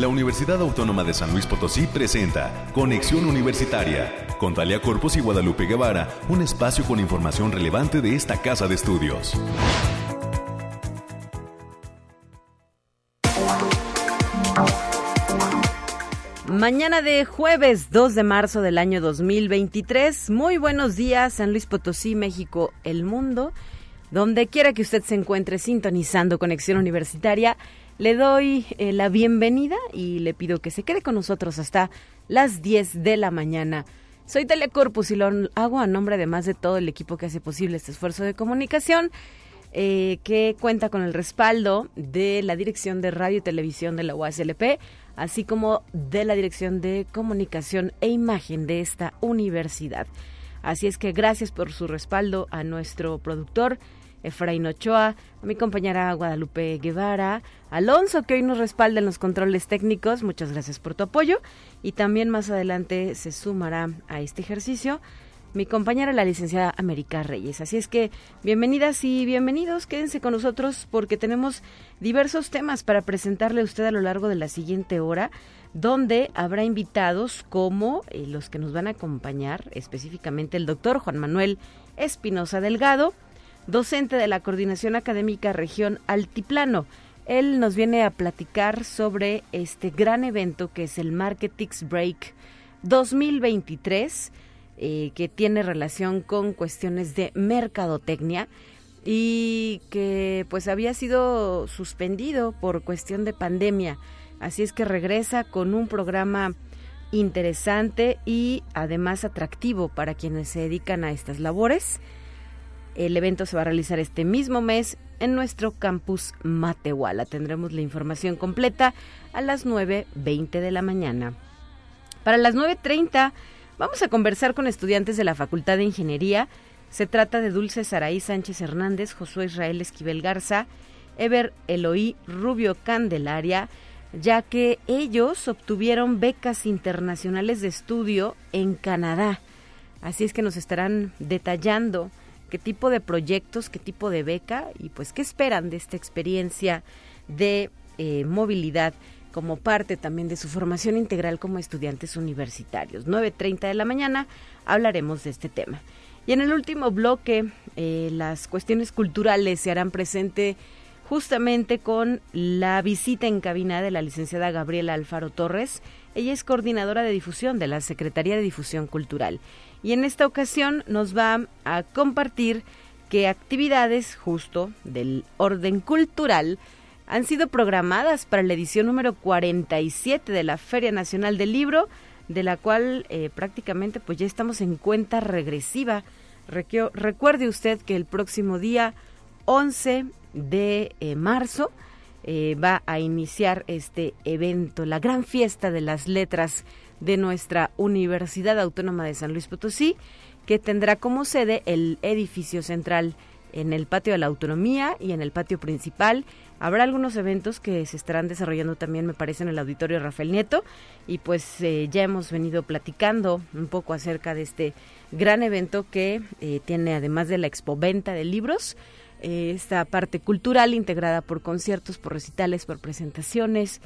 La Universidad Autónoma de San Luis Potosí presenta Conexión Universitaria con Talia Corpus y Guadalupe Guevara, un espacio con información relevante de esta casa de estudios. Mañana de jueves 2 de marzo del año 2023. Muy buenos días, San Luis Potosí, México, el mundo. Donde quiera que usted se encuentre sintonizando Conexión Universitaria, le doy eh, la bienvenida y le pido que se quede con nosotros hasta las 10 de la mañana. Soy Telecorpus y lo hago a nombre además de todo el equipo que hace posible este esfuerzo de comunicación, eh, que cuenta con el respaldo de la Dirección de Radio y Televisión de la UASLP, así como de la Dirección de Comunicación e Imagen de esta universidad. Así es que gracias por su respaldo a nuestro productor, Efraín Ochoa, a mi compañera Guadalupe Guevara, Alonso, que hoy nos respalda en los controles técnicos. Muchas gracias por tu apoyo. Y también más adelante se sumará a este ejercicio mi compañera la licenciada América Reyes. Así es que bienvenidas y bienvenidos, quédense con nosotros porque tenemos diversos temas para presentarle a usted a lo largo de la siguiente hora, donde habrá invitados como eh, los que nos van a acompañar, específicamente el doctor Juan Manuel Espinosa Delgado, docente de la Coordinación Académica Región Altiplano. Él nos viene a platicar sobre este gran evento que es el Marketix Break 2023, eh, que tiene relación con cuestiones de mercadotecnia y que pues había sido suspendido por cuestión de pandemia. Así es que regresa con un programa interesante y además atractivo para quienes se dedican a estas labores. El evento se va a realizar este mismo mes en nuestro campus Matehuala. Tendremos la información completa a las 9.20 de la mañana. Para las 9.30 vamos a conversar con estudiantes de la Facultad de Ingeniería. Se trata de Dulce Saraí Sánchez Hernández, Josué Israel Esquivel Garza, Ever Eloí Rubio Candelaria, ya que ellos obtuvieron becas internacionales de estudio en Canadá. Así es que nos estarán detallando qué tipo de proyectos, qué tipo de beca y pues qué esperan de esta experiencia de eh, movilidad como parte también de su formación integral como estudiantes universitarios. 9.30 de la mañana hablaremos de este tema. Y en el último bloque, eh, las cuestiones culturales se harán presente justamente con la visita en cabina de la licenciada Gabriela Alfaro Torres. Ella es coordinadora de difusión de la Secretaría de Difusión Cultural y en esta ocasión nos va a compartir qué actividades justo del orden cultural han sido programadas para la edición número 47 de la Feria Nacional del Libro, de la cual eh, prácticamente pues ya estamos en cuenta regresiva. recuerde usted que el próximo día 11 de eh, marzo eh, va a iniciar este evento, la gran fiesta de las letras de nuestra Universidad Autónoma de San Luis Potosí, que tendrá como sede el edificio central en el patio de la autonomía y en el patio principal. Habrá algunos eventos que se estarán desarrollando también, me parece, en el auditorio Rafael Nieto. Y pues eh, ya hemos venido platicando un poco acerca de este gran evento que eh, tiene, además de la expoventa de libros, eh, esta parte cultural integrada por conciertos, por recitales, por presentaciones,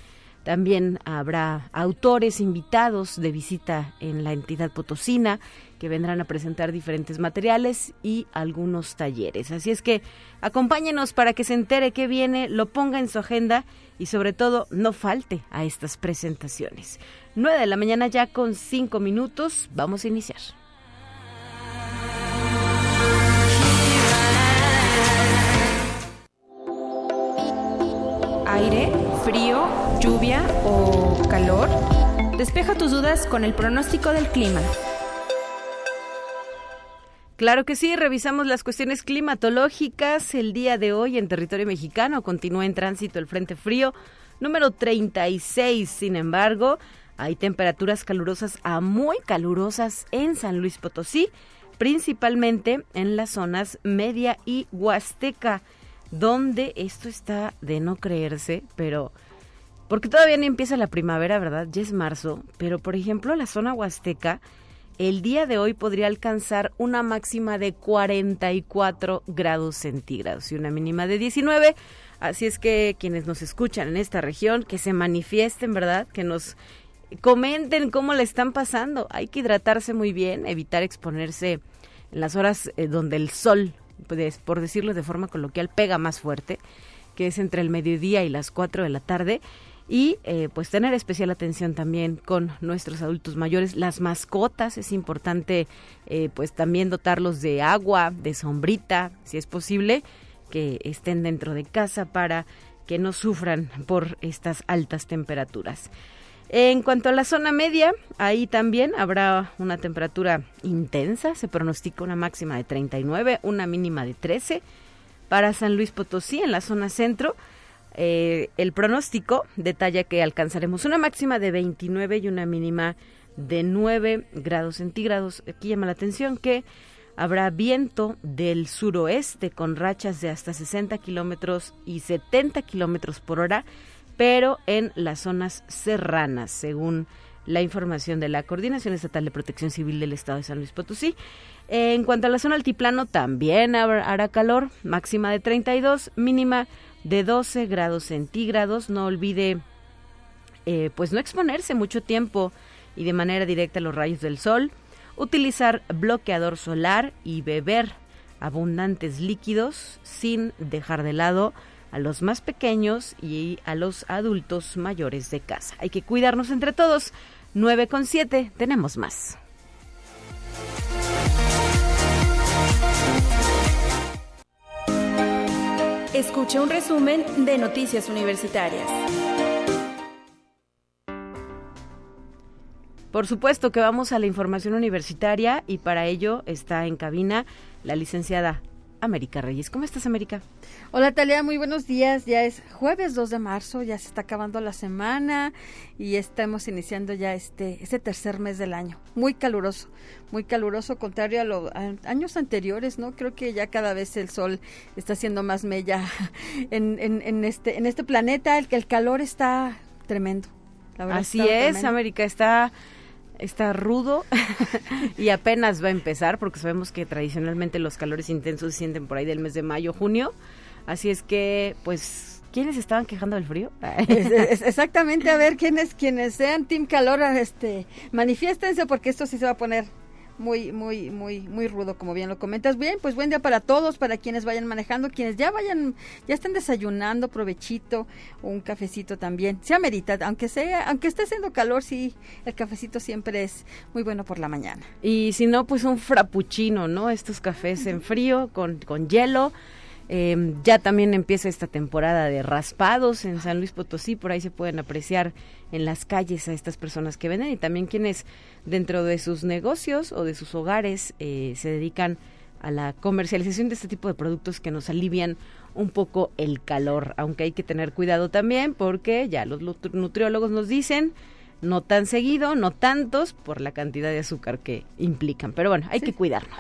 también habrá autores invitados de visita en la entidad potosina que vendrán a presentar diferentes materiales y algunos talleres. Así es que acompáñenos para que se entere qué viene, lo ponga en su agenda y sobre todo no falte a estas presentaciones. 9 de la mañana ya con 5 minutos. Vamos a iniciar. Aire, frío lluvia o calor? Despeja tus dudas con el pronóstico del clima. Claro que sí, revisamos las cuestiones climatológicas. El día de hoy en territorio mexicano continúa en tránsito el Frente Frío número 36. Sin embargo, hay temperaturas calurosas a muy calurosas en San Luis Potosí, principalmente en las zonas media y huasteca, donde esto está de no creerse, pero porque todavía no empieza la primavera, ¿verdad? Ya es marzo, pero por ejemplo la zona huasteca el día de hoy podría alcanzar una máxima de 44 grados centígrados y una mínima de 19. Así es que quienes nos escuchan en esta región, que se manifiesten, ¿verdad? Que nos comenten cómo le están pasando. Hay que hidratarse muy bien, evitar exponerse en las horas eh, donde el sol, pues, por decirlo de forma coloquial, pega más fuerte, que es entre el mediodía y las 4 de la tarde. Y eh, pues tener especial atención también con nuestros adultos mayores, las mascotas, es importante eh, pues también dotarlos de agua, de sombrita, si es posible, que estén dentro de casa para que no sufran por estas altas temperaturas. En cuanto a la zona media, ahí también habrá una temperatura intensa, se pronostica una máxima de 39, una mínima de 13. Para San Luis Potosí, en la zona centro, eh, el pronóstico detalla que alcanzaremos una máxima de 29 y una mínima de 9 grados centígrados. Aquí llama la atención que habrá viento del suroeste con rachas de hasta 60 kilómetros y 70 kilómetros por hora pero en las zonas serranas, según la información de la Coordinación Estatal de Protección Civil del Estado de San Luis Potosí. En cuanto a la zona altiplano, también hará calor, máxima de 32, mínima de 12 grados centígrados. No olvide, eh, pues no exponerse mucho tiempo y de manera directa a los rayos del sol, utilizar bloqueador solar y beber abundantes líquidos sin dejar de lado a los más pequeños y a los adultos mayores de casa. Hay que cuidarnos entre todos. 9 con 7, tenemos más. Escucha un resumen de Noticias Universitarias. Por supuesto que vamos a la información universitaria y para ello está en cabina la licenciada América Reyes. ¿Cómo estás, América? Hola, Talia, muy buenos días. Ya es jueves 2 de marzo, ya se está acabando la semana y estamos iniciando ya este, este tercer mes del año. Muy caluroso, muy caluroso, contrario a los años anteriores, ¿no? Creo que ya cada vez el sol está haciendo más mella en, en, este, en este planeta, el calor está tremendo. Así es, América, está está rudo y apenas va a empezar porque sabemos que tradicionalmente los calores intensos se sienten por ahí del mes de mayo, junio. Así es que, pues, ¿quiénes estaban quejando del frío? exactamente, a ver, quiénes quienes sean Team Calor, este, manifiéstense porque esto sí se va a poner muy, muy, muy, muy rudo, como bien lo comentas. Bien, pues buen día para todos, para quienes vayan manejando, quienes ya vayan, ya estén desayunando, provechito, un cafecito también. Se amerita, aunque sea, aunque esté haciendo calor, sí, el cafecito siempre es muy bueno por la mañana. Y si no, pues un frappuccino, ¿no? Estos cafés en frío, con, con hielo eh, ya también empieza esta temporada de raspados en San Luis Potosí, por ahí se pueden apreciar en las calles a estas personas que venden y también quienes dentro de sus negocios o de sus hogares eh, se dedican a la comercialización de este tipo de productos que nos alivian un poco el calor, aunque hay que tener cuidado también porque ya los nutriólogos nos dicen no tan seguido, no tantos por la cantidad de azúcar que implican, pero bueno, hay que cuidarnos.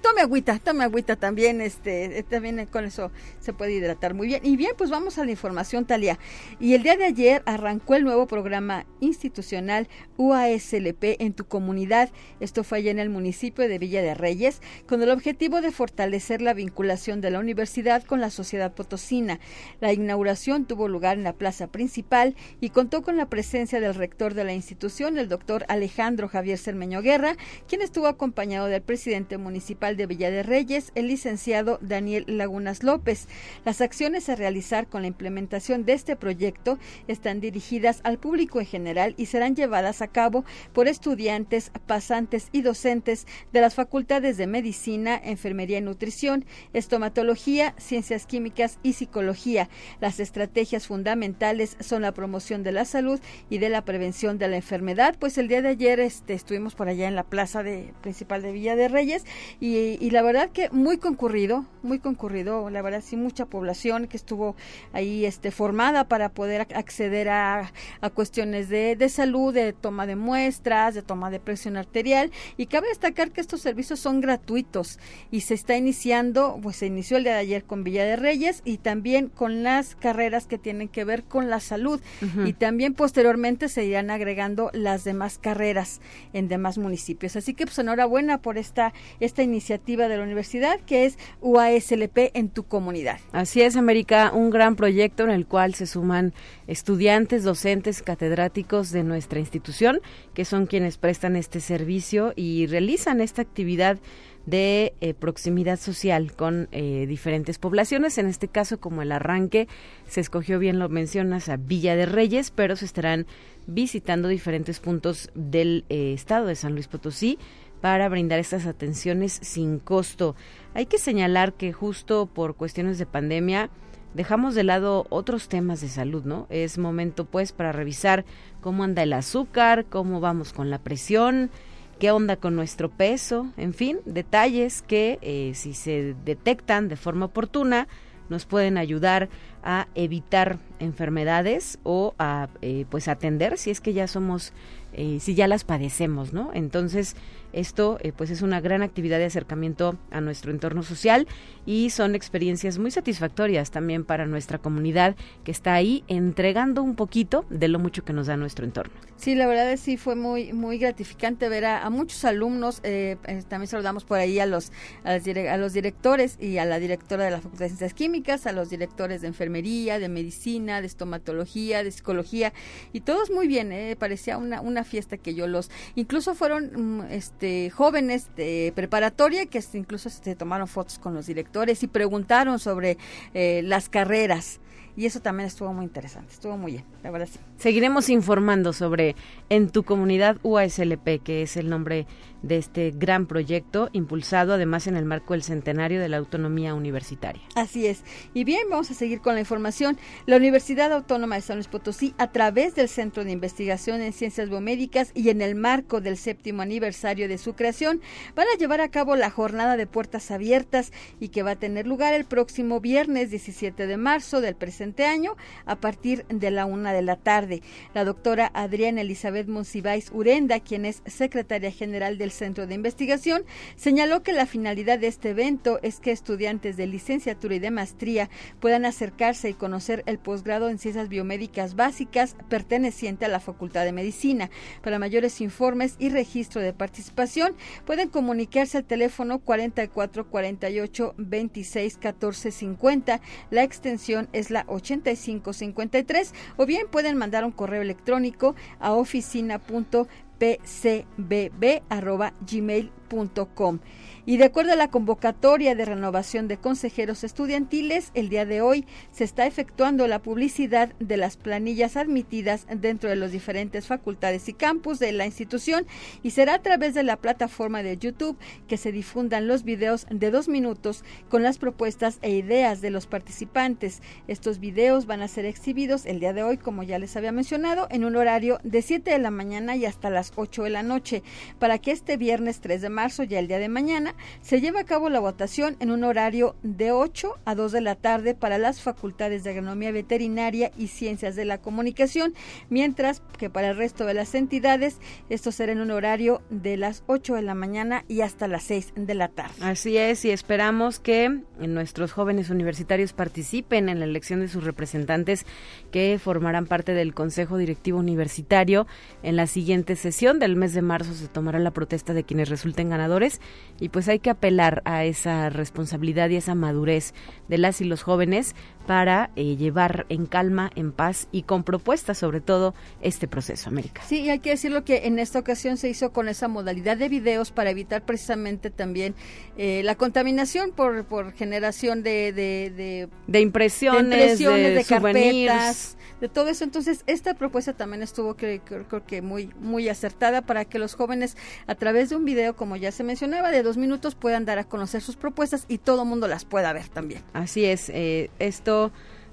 tome agüita, tome agüita también, este, eh, también con eso se puede hidratar muy bien. Y bien, pues vamos a la información, Talia. Y el día de ayer arrancó el nuevo programa institucional UASLP en tu comunidad. Esto fue allá en el municipio de Villa de Reyes, con el objetivo de fortalecer la vinculación de la universidad con la sociedad potosina. La inauguración tuvo lugar en la plaza principal y contó con la presencia del rector de la institución, el doctor Alejandro Javier Cermeño Guerra, quien estuvo acompañado del presidente municipal de Villa de Reyes, el licenciado Daniel Lagunas López. Las acciones a realizar con la implementación de este proyecto están dirigidas al público en general y serán llevadas a cabo por estudiantes, pasantes y docentes de las facultades de Medicina, Enfermería y Nutrición, Estomatología, Ciencias Químicas y Psicología. Las estrategias fundamentales son la promoción de la salud y de la prevención de la enfermedad. Pues el día de ayer este, estuvimos por allá en la plaza de, principal de Villa de Reyes y, la verdad que muy concurrido, muy concurrido, la verdad sí mucha población que estuvo ahí este, formada para poder acceder a, a cuestiones de, de salud, de toma de muestras, de toma de presión arterial. Y cabe destacar que estos servicios son gratuitos y se está iniciando, pues se inició el día de ayer con Villa de Reyes y también con las carreras que tienen que ver con la salud. Y también posteriormente se irán agregando las demás carreras en demás municipios. Así que pues enhorabuena por esta, esta iniciativa de la universidad que es UASLP en tu comunidad. Así es, América, un gran proyecto en el cual se suman estudiantes, docentes, catedráticos de nuestra institución, que son quienes prestan este servicio y realizan esta actividad de eh, proximidad social con eh, diferentes poblaciones. En este caso, como el arranque se escogió bien, lo mencionas, a Villa de Reyes, pero se estarán visitando diferentes puntos del eh, estado de San Luis Potosí para brindar estas atenciones sin costo. Hay que señalar que justo por cuestiones de pandemia dejamos de lado otros temas de salud, ¿no? Es momento pues para revisar cómo anda el azúcar, cómo vamos con la presión, qué onda con nuestro peso, en fin, detalles que eh, si se detectan de forma oportuna nos pueden ayudar a evitar enfermedades o a eh, pues atender si es que ya somos eh, si ya las padecemos, ¿no? Entonces esto eh, pues es una gran actividad de acercamiento a nuestro entorno social y son experiencias muy satisfactorias también para nuestra comunidad que está ahí entregando un poquito de lo mucho que nos da nuestro entorno. Sí, la verdad es sí fue muy muy gratificante ver a, muchos alumnos. Eh, eh, también saludamos por ahí a los a, los directores y a la directora de la Facultad de Ciencias Químicas, a los directores de enfermería, de medicina, de estomatología, de psicología y todos muy bien. parecía una una fiesta que yo los incluso fueron mm, este este, jóvenes de preparatoria que incluso se tomaron fotos con los directores y preguntaron sobre eh, las carreras. Y eso también estuvo muy interesante, estuvo muy bien, la verdad sí. Seguiremos informando sobre En tu comunidad UASLP, que es el nombre de este gran proyecto, impulsado además en el marco del centenario de la autonomía universitaria. Así es. Y bien, vamos a seguir con la información. La Universidad Autónoma de San Luis Potosí, a través del Centro de Investigación en Ciencias Biomédicas y en el marco del séptimo aniversario de su creación, van a llevar a cabo la jornada de puertas abiertas y que va a tener lugar el próximo viernes 17 de marzo del presente año a partir de la una de la tarde. La doctora Adriana Elizabeth Monsiváis Urenda, quien es secretaria general del Centro de Investigación, señaló que la finalidad de este evento es que estudiantes de licenciatura y de maestría puedan acercarse y conocer el posgrado en ciencias biomédicas básicas perteneciente a la Facultad de Medicina. Para mayores informes y registro de participación, pueden comunicarse al teléfono 44 48 26 14 50. La extensión es la 8553 o bien pueden mandar un correo electrónico a oficina.pcbb.gmail.com. Y de acuerdo a la convocatoria de renovación de consejeros estudiantiles, el día de hoy se está efectuando la publicidad de las planillas admitidas dentro de las diferentes facultades y campus de la institución y será a través de la plataforma de YouTube que se difundan los videos de dos minutos con las propuestas e ideas de los participantes. Estos videos van a ser exhibidos el día de hoy, como ya les había mencionado, en un horario de 7 de la mañana y hasta las 8 de la noche, para que este viernes 3 de marzo, ya el día de mañana, se lleva a cabo la votación en un horario de 8 a 2 de la tarde para las facultades de agronomía veterinaria y ciencias de la comunicación, mientras que para el resto de las entidades esto será en un horario de las 8 de la mañana y hasta las 6 de la tarde. Así es, y esperamos que nuestros jóvenes universitarios participen en la elección de sus representantes que formarán parte del Consejo Directivo Universitario. En la siguiente sesión del mes de marzo se tomará la protesta de quienes resulten ganadores y pues pues hay que apelar a esa responsabilidad y esa madurez de las y los jóvenes para eh, llevar en calma, en paz y con propuestas sobre todo este proceso, América. Sí, y hay que decirlo que en esta ocasión se hizo con esa modalidad de videos para evitar precisamente también eh, la contaminación por, por generación de, de, de, impresiones, de, carpetas, de todo eso. Entonces, esta propuesta también estuvo creo, creo que muy, muy acertada para que los jóvenes a través de un video, como ya se mencionaba, de dos minutos, puedan dar a conocer sus propuestas y todo el mundo las pueda ver también. Así es, eh, esto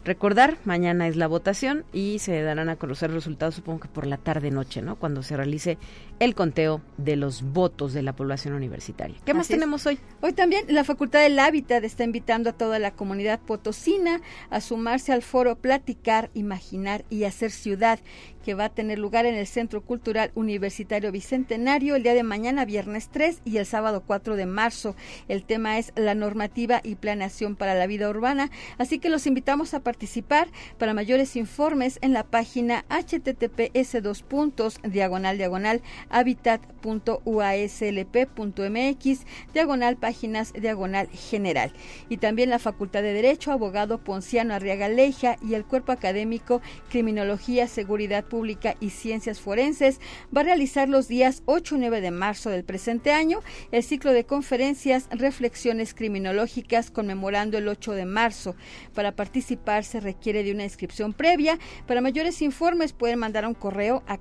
recordar, mañana es la votación y se darán a conocer los resultados supongo que por la tarde noche, ¿no? Cuando se realice el conteo de los votos de la población universitaria. ¿Qué más tenemos hoy? Hoy también la Facultad del Hábitat está invitando a toda la comunidad potosina a sumarse al foro Platicar, Imaginar y Hacer Ciudad, que va a tener lugar en el Centro Cultural Universitario Bicentenario el día de mañana, viernes 3 y el sábado 4 de marzo. El tema es la normativa y planeación para la vida urbana, así que los invitamos a participar participar. Para mayores informes en la página https dos puntos diagonal diagonal habitat.uaslp.mx diagonal páginas diagonal general. Y también la Facultad de Derecho, abogado Ponciano Arriaga Leija y el cuerpo académico Criminología, Seguridad Pública y Ciencias Forenses va a realizar los días 8 y 9 de marzo del presente año el ciclo de conferencias Reflexiones Criminológicas conmemorando el 8 de marzo. Para participar se requiere de una inscripción previa. Para mayores informes pueden mandar un correo a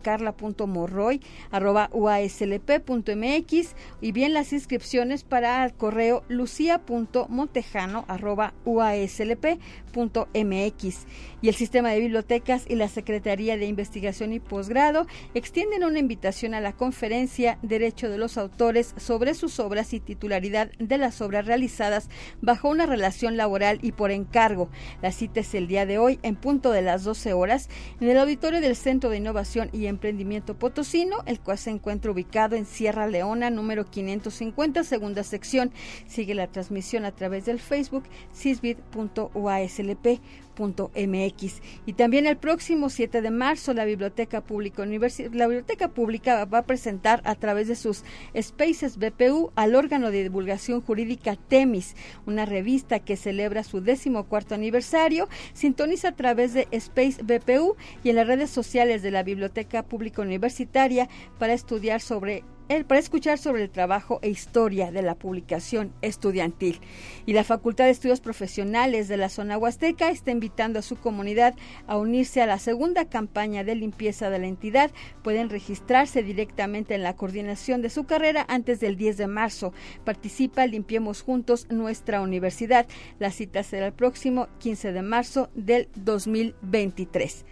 carla.morroy.uaslp.mx y bien las inscripciones para el correo lucia.montejano.uaslp.mx. Y el sistema de bibliotecas y la Secretaría de Investigación y Posgrado extienden una invitación a la conferencia Derecho de los Autores sobre sus obras y titularidad de las obras realizadas bajo una relación laboral y por encargo. La cita es el día de hoy en punto de las 12 horas en el auditorio del Centro de Innovación y Emprendimiento Potosino, el cual se encuentra ubicado en Sierra Leona, número 550, segunda sección. Sigue la transmisión a través del Facebook cisbit.uaslp Y también el próximo 7 de marzo la Biblioteca Pública la Biblioteca Pública va a presentar a través de sus Spaces BPU al órgano de divulgación jurídica TEMIS, una revista que celebra su decimocuarto aniversario. Sintoniza a través de Space BPU y en las redes sociales de la Biblioteca Pública Universitaria para estudiar sobre para escuchar sobre el trabajo e historia de la publicación estudiantil. Y la Facultad de Estudios Profesionales de la zona huasteca está invitando a su comunidad a unirse a la segunda campaña de limpieza de la entidad. Pueden registrarse directamente en la coordinación de su carrera antes del 10 de marzo. Participa Limpiemos Juntos nuestra universidad. La cita será el próximo 15 de marzo del 2023.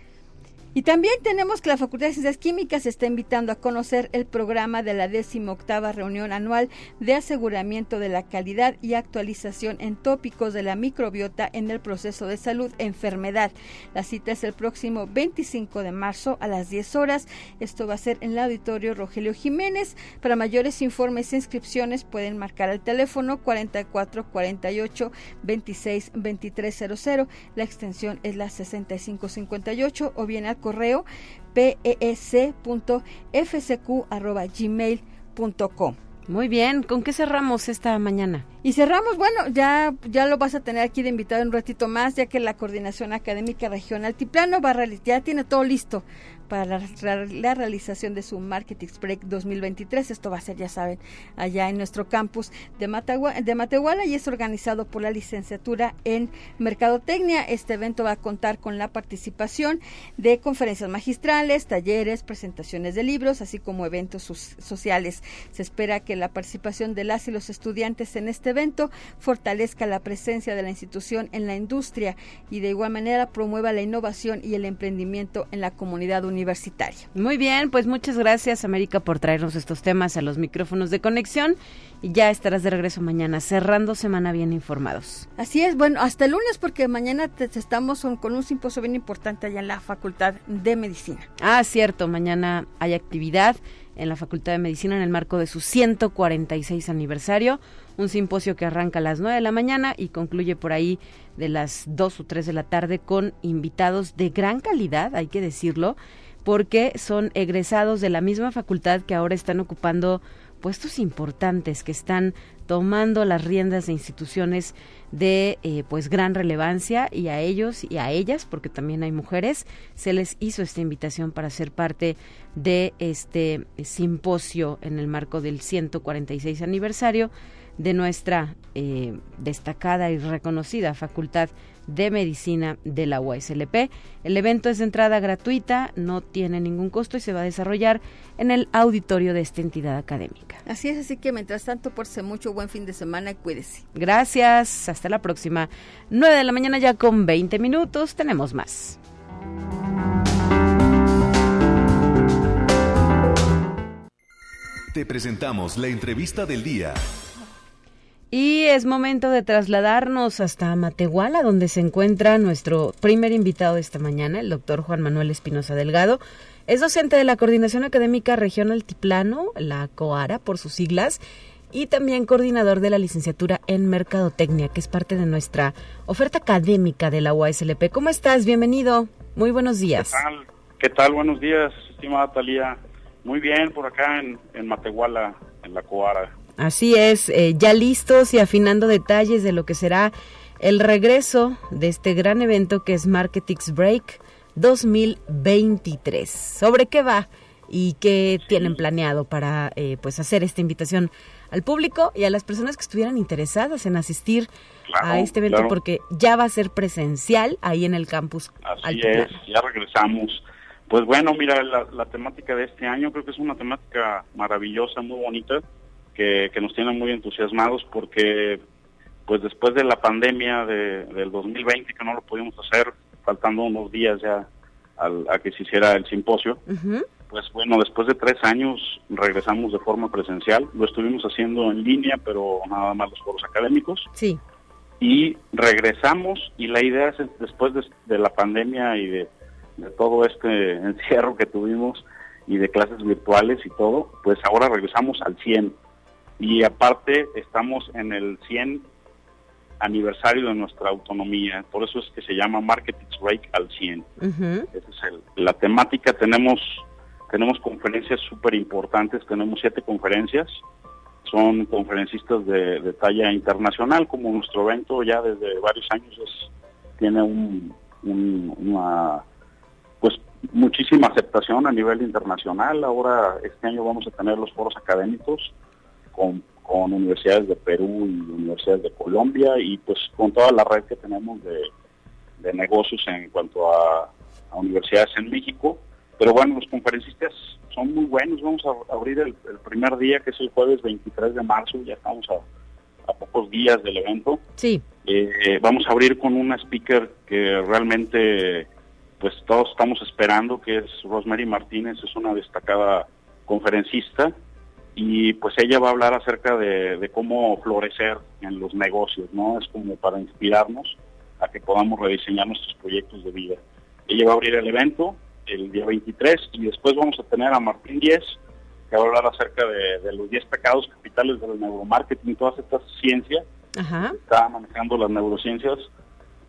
Y también tenemos que la Facultad de Ciencias Químicas está invitando a conocer el programa de la 18 reunión anual de aseguramiento de la calidad y actualización en tópicos de la microbiota en el proceso de salud enfermedad. La cita es el próximo 25 de marzo a las 10 horas. Esto va a ser en el auditorio Rogelio Jiménez. Para mayores informes e inscripciones pueden marcar el teléfono 44 48 26 2300. La extensión es la 6558 o bien al correo pesc.fsq.gmail.com. Muy bien, ¿con qué cerramos esta mañana? Y cerramos, bueno, ya, ya lo vas a tener aquí de invitado un ratito más, ya que la Coordinación Académica Regional Tiplano va ya tiene todo listo para la, realización de su Marketing Break 2023. Esto va a ser, ya saben, allá en nuestro campus de, de Matehuala y es organizado por la licenciatura en Mercadotecnia. Este evento va a contar con la participación de conferencias magistrales, talleres, presentaciones de libros, así como eventos sociales. Se espera que la participación de las y los estudiantes en este evento fortalezca la presencia de la institución en la industria y de igual manera promueva la innovación y el emprendimiento en la comunidad universitaria universitaria. Muy bien, pues muchas gracias América por traernos estos temas a los micrófonos de conexión y ya estarás de regreso mañana, cerrando semana bien informados. Así es, bueno, hasta el lunes porque mañana estamos con un simposio bien importante allá en la Facultad de Medicina. Ah, cierto, mañana hay actividad en la Facultad de Medicina en el marco de su 146 aniversario, un simposio que arranca a las 9 de la mañana y concluye por ahí de las 2 o 3 de la tarde con invitados de gran calidad, hay que decirlo porque son egresados de la misma facultad que ahora están ocupando puestos importantes, que están tomando las riendas de instituciones de eh, pues gran relevancia y a ellos y a ellas, porque también hay mujeres, se les hizo esta invitación para ser parte de este simposio en el marco del 146 aniversario de nuestra eh, destacada y reconocida Facultad de Medicina de la USLP. El evento es de entrada gratuita, no tiene ningún costo y se va a desarrollar en el auditorio de esta entidad académica. Así es, así que mientras tanto, por ser mucho buen fin de semana y cuídese. Gracias, hasta la próxima. 9 de la mañana ya con 20 minutos, tenemos más. Te presentamos la entrevista del día. Y es momento de trasladarnos hasta Matehuala, donde se encuentra nuestro primer invitado de esta mañana, el doctor Juan Manuel Espinosa Delgado. Es docente de la Coordinación Académica Regional Altiplano, la COARA por sus siglas, y también coordinador de la licenciatura en Mercadotecnia, que es parte de nuestra oferta académica de la UASLP. ¿Cómo estás? Bienvenido. Muy buenos días. ¿Qué tal? ¿Qué tal? Buenos días, estimada Talía. Muy bien, por acá en, en Matehuala, en la Coara. Así es, eh, ya listos y afinando detalles de lo que será el regreso de este gran evento que es Marketix Break 2023. ¿Sobre qué va y qué tienen planeado para eh, pues hacer esta invitación al público y a las personas que estuvieran interesadas en asistir a este evento porque ya va a ser presencial ahí en el campus. Así es, ya regresamos. Pues bueno, mira, la, temática de este año creo que es una temática maravillosa, muy bonita, que, que nos tiene muy entusiasmados porque pues después de la pandemia de, del 2020 que no lo pudimos hacer, faltando unos días ya al, a que se hiciera el simposio, pues bueno, después de tres años regresamos de forma presencial, lo estuvimos haciendo en línea, pero nada más los foros académicos. Sí. Y regresamos y la idea es después de, la pandemia y de, de todo este encierro que tuvimos y de clases virtuales y todo, pues ahora regresamos al 100. Y aparte estamos en el 100 aniversario de nuestra autonomía, por eso es que se llama Marketing Break al 100. Esa es la temática, tenemos, tenemos conferencias súper importantes, tenemos siete conferencias, son conferencistas de, talla internacional, como nuestro evento ya desde varios años tiene un, una, pues muchísima aceptación a nivel internacional, ahora este año vamos a tener los foros académicos con con universidades de Perú y universidades de Colombia y pues con toda la red que tenemos de, negocios en cuanto a, universidades en México. Pero bueno, los conferencistas son muy buenos. Vamos a abrir el, primer día, que es el jueves 23 de marzo, ya estamos a, pocos días del evento. Sí. Eh, vamos a abrir con una speaker que realmente pues todos estamos esperando, que es Rosemary Martínez, es una destacada conferencista y pues ella va a hablar acerca de, cómo florecer en los negocios, ¿no? Es como para inspirarnos a que podamos rediseñar nuestros proyectos de vida. Ella va a abrir el evento el día 23 y después vamos a tener a Martín Díez, que va a hablar acerca de, los 10 pecados capitales del neuromarketing, todas estas ciencias. Está manejando las neurociencias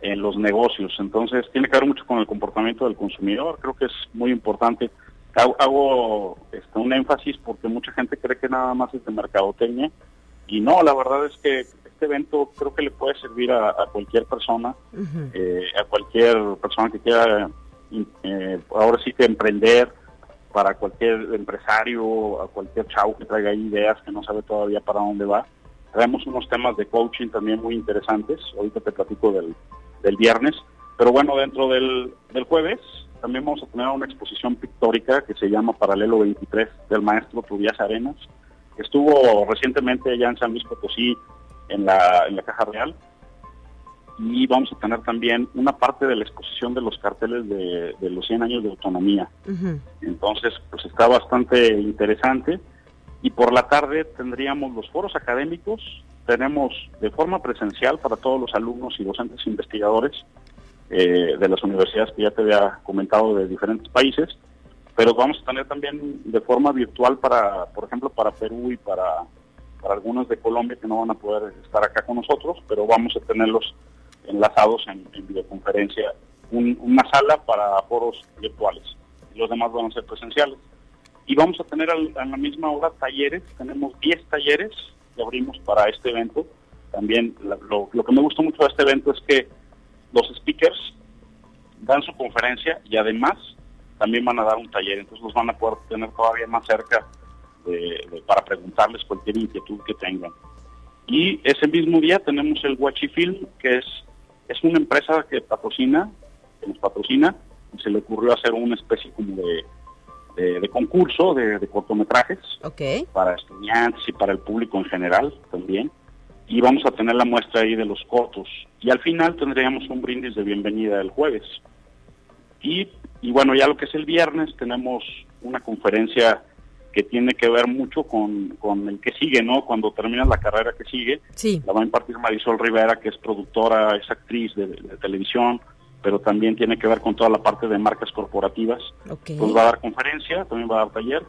en los negocios. Entonces tiene que ver mucho con el comportamiento del consumidor. Creo que es muy importante hago este, un énfasis porque mucha gente cree que nada más es de mercadotecnia. Y no, la verdad es que este evento creo que le puede servir a, cualquier persona, eh, a cualquier persona que quiera eh, ahora sí que emprender, para cualquier empresario, a cualquier chavo que traiga ideas que no sabe todavía para dónde va. Traemos unos temas de coaching también muy interesantes, ahorita te platico del, del viernes, pero bueno, dentro del, del jueves también vamos a tener una exposición pictórica que se llama Paralelo 23 del maestro Tobias Arenas, que estuvo recientemente allá en San Luis Potosí en la, en la Caja Real. Y vamos a tener también una parte de la exposición de los carteles de, los 100 años de autonomía. Entonces, pues está bastante interesante. Y por la tarde tendríamos los foros académicos, tenemos de forma presencial para todos los alumnos y docentes investigadores eh, de las universidades que ya te había comentado de diferentes países, pero vamos a tener también de forma virtual para, por ejemplo, para Perú y para, para algunos de Colombia que no van a poder estar acá con nosotros, pero vamos a tenerlos enlazados en, videoconferencia, una sala para foros virtuales, los demás van a ser presenciales. Y vamos a tener a la misma hora talleres, tenemos 10 talleres que abrimos para este evento. También lo, lo que me gusta mucho de este evento es que los speakers dan su conferencia y además también van a dar un taller, entonces los van a poder tener todavía más cerca para preguntarles cualquier inquietud que tengan. Y ese mismo día tenemos el Film, que es, es una empresa que patrocina, que nos patrocina, y se le ocurrió hacer una especie como de, de, concurso de, cortometrajes para estudiantes y para el público en general también y vamos a tener la muestra ahí de los cortos. Y al final tendríamos un brindis de bienvenida el jueves. Y, y bueno, ya lo que es el viernes tenemos una conferencia que tiene que ver mucho con, con el que sigue, ¿no? Cuando termina la carrera que sigue, sí. la va a impartir Marisol Rivera, que es productora, es actriz de, televisión, pero también tiene que ver con toda la parte de marcas corporativas. Pues va a dar conferencia, también va a dar taller.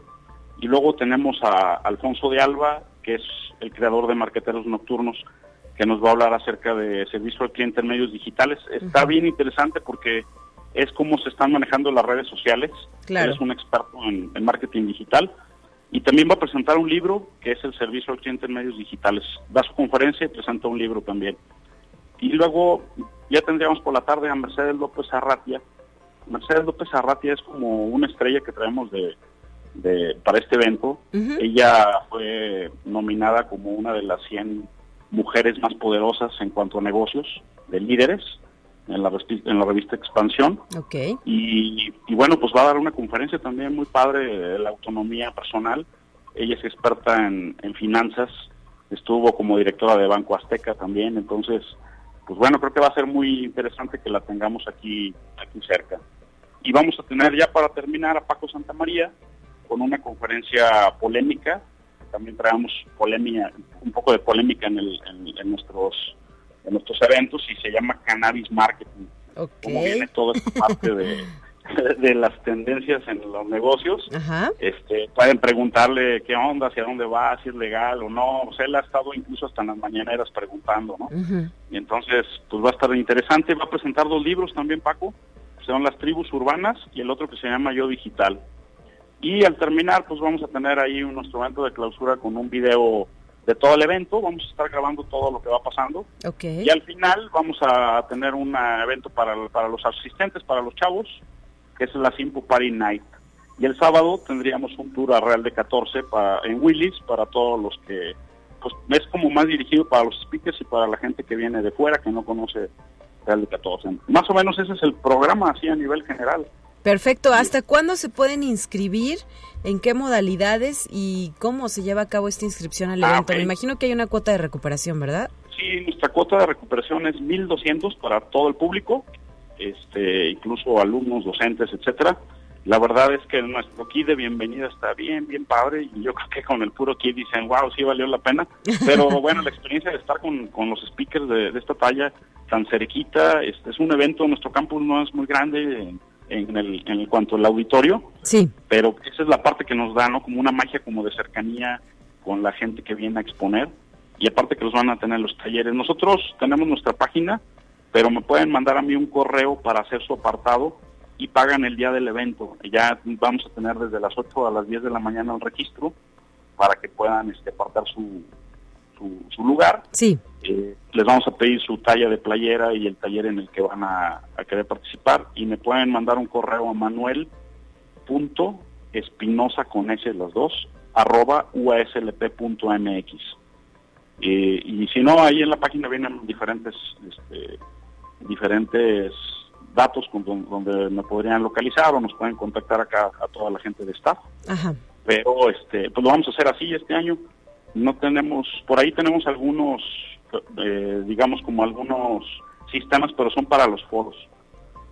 Y luego tenemos a Alfonso de Alba, que es el creador de Marqueteros Nocturnos, que nos va a hablar acerca de servicio al cliente en medios digitales. Está bien interesante porque es cómo se están manejando las redes sociales. Claro. es un experto en, en marketing digital. Y también va a presentar un libro que es el servicio al cliente en medios digitales. Da su conferencia y presenta un libro también. Y luego ya tendríamos por la tarde a Mercedes López Arratia. Mercedes López Arratia es como una estrella que traemos de, de para este evento. Ella fue nominada como una de las 100 mujeres más poderosas en cuanto a negocios, de líderes, en la, revista- en la revista Expansión. Ok. Y, y bueno, pues va a dar una conferencia también muy padre de la autonomía personal. Ella es experta en, en finanzas, estuvo como directora de Banco Azteca también, entonces, pues bueno, creo que va a ser muy interesante que la tengamos aquí, aquí cerca. Y vamos a tener ya para terminar a Paco Santamaría con una conferencia polémica, también traemos polémica, un poco de polémica en, el, en, en nuestros en nuestros eventos y se llama Cannabis Marketing Ok. cómo viene toda esta parte de, de las tendencias en los negocios. Ajá. Este, pueden preguntarle qué onda, hacia dónde va, si es legal o no. O sea, él ha estado incluso hasta en las mañaneras preguntando, ¿no? Y entonces, pues va a estar interesante. Va a presentar dos libros también, Paco. Son Las Tribus Urbanas y el otro que se llama Yo Digital. Y al terminar, pues vamos a tener ahí un nuestro evento de clausura con un video de todo el evento. Vamos a estar grabando todo lo que va pasando. Ok. Y al final vamos a tener un evento para, para los asistentes, para los chavos, que es la Simpo Party Night. Y el sábado tendríamos un tour a Real de 14 para, en Willis para todos los que, pues es como más dirigido para los speakers y para la gente que viene de fuera, que no conoce Real de 14. Más o menos ese es el programa así a nivel general. Perfecto. ¿Hasta cuándo se pueden inscribir? ¿En qué modalidades? ¿Y cómo se lleva a cabo esta inscripción al Ah, evento? Me imagino que hay una cuota de recuperación, ¿verdad? Sí, nuestra cuota de recuperación es 1.200 para todo el público, este, incluso alumnos, docentes, etcétera. La verdad es que nuestro kit de bienvenida está bien, bien padre y yo creo que con el puro kit dicen, wow, sí valió la pena. Pero bueno, la experiencia de estar con, con los speakers de, de esta talla tan cerquita, este es un evento, nuestro campus no es muy grande en el, en cuanto al auditorio, Sí. pero esa es la parte que nos da, ¿no? Como una magia como de cercanía con la gente que viene a exponer y aparte que los van a tener los talleres. Nosotros tenemos nuestra página, pero me pueden mandar a mí un correo para hacer su apartado y pagan el día del evento. Ya vamos a tener desde las 8 a las 10 de la mañana el registro para que puedan este, apartar su, su, su lugar. Sí. Eh, les vamos a pedir su talla de playera y el taller en el que van a, a querer participar y me pueden mandar un correo a manuel punto espinosa con s las dos arroba uaslp.mx Eh, y si no ahí en la página vienen diferentes este, diferentes datos con don- donde me podrían localizar o nos pueden contactar acá a toda la gente de staff Ajá. pero este pues lo vamos a hacer así este año no tenemos por ahí tenemos algunos eh, digamos como algunos sistemas pero son para los foros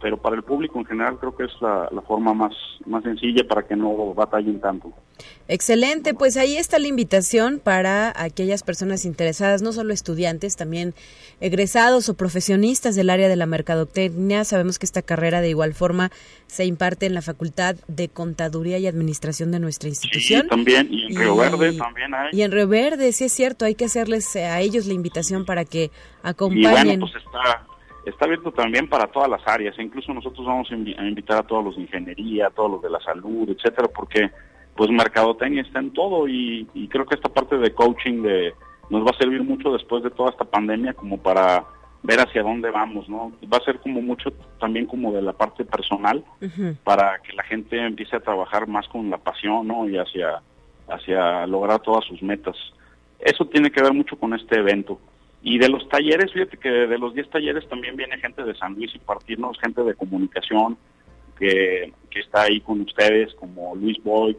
pero para el público en general creo que es la, la forma más más sencilla para que no batallen tanto Excelente, pues ahí está la invitación para aquellas personas interesadas, no solo estudiantes, también egresados o profesionistas del área de la mercadotecnia. Sabemos que esta carrera de igual forma se imparte en la Facultad de Contaduría y Administración de nuestra institución. sí también y en Río Y- Verde también hay Y en Río Verde, sí es cierto, hay que hacerles a ellos la invitación para que y acompañen. bueno pues está está abierto también para todas las áreas e incluso nosotros vamos a invi- a invitar a todos los de ingeniería a todos los de la salud etcétera porque pues mercadotecnia está en todo y, y creo que esta parte de coaching de nos va a servir mucho después de toda esta pandemia como para ver hacia dónde vamos no va a ser como mucho también como de la parte personal para que la gente empiece a trabajar más con la pasión ¿no? y hacia hacia lograr todas sus metas. Eso tiene que ver mucho con este evento y de los talleres, fíjate que de los 10 talleres también viene gente de San Luis y partirnos, gente de comunicación que, que está ahí con ustedes, como Luis Boix,